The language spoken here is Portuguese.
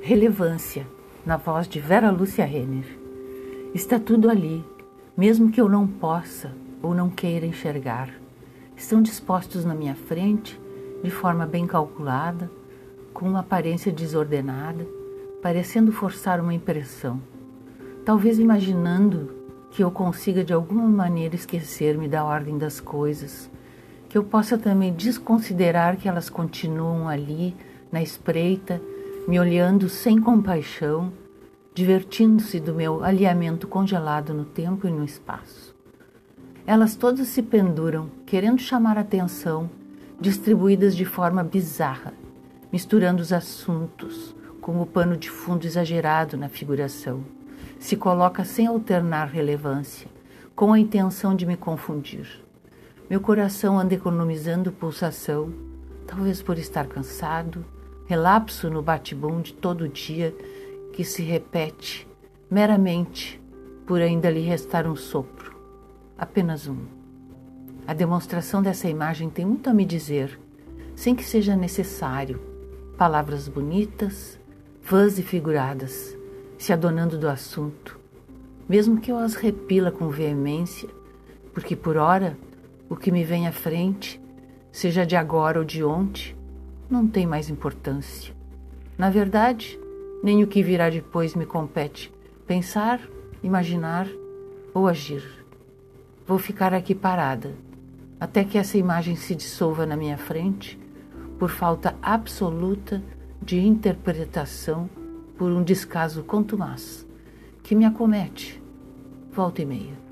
Relevância, na voz de Vera Lúcia Renner. Está tudo ali, mesmo que eu não possa ou não queira enxergar. Estão dispostos na minha frente, de forma bem calculada, com uma aparência desordenada, parecendo forçar uma impressão. Talvez imaginando que eu consiga de alguma maneira esquecer-me da ordem das coisas, que eu possa também desconsiderar que elas continuam ali, na espreita, me olhando sem compaixão, divertindo-se do meu alinhamento congelado no tempo e no espaço. Elas todas se penduram, querendo chamar atenção, distribuídas de forma bizarra, misturando os assuntos, como o pano de fundo exagerado na figuração. Se coloca sem alternar relevância, com a intenção de me confundir. Meu coração anda economizando pulsação, talvez por estar cansado, relapso no bate-bom de todo dia que se repete meramente por ainda lhe restar um sopro, apenas um. A demonstração dessa imagem tem muito a me dizer, sem que seja necessário palavras bonitas, vãs e figuradas, se adonando do assunto, mesmo que eu as repila com veemência, porque por ora o que me vem à frente, seja de agora ou de ontem, não tem mais importância. Na verdade, nem o que virá depois me compete pensar, imaginar ou agir. Vou ficar aqui parada até que essa imagem se dissolva na minha frente por falta absoluta de interpretação por um descaso contumaz que me acomete volta e meia.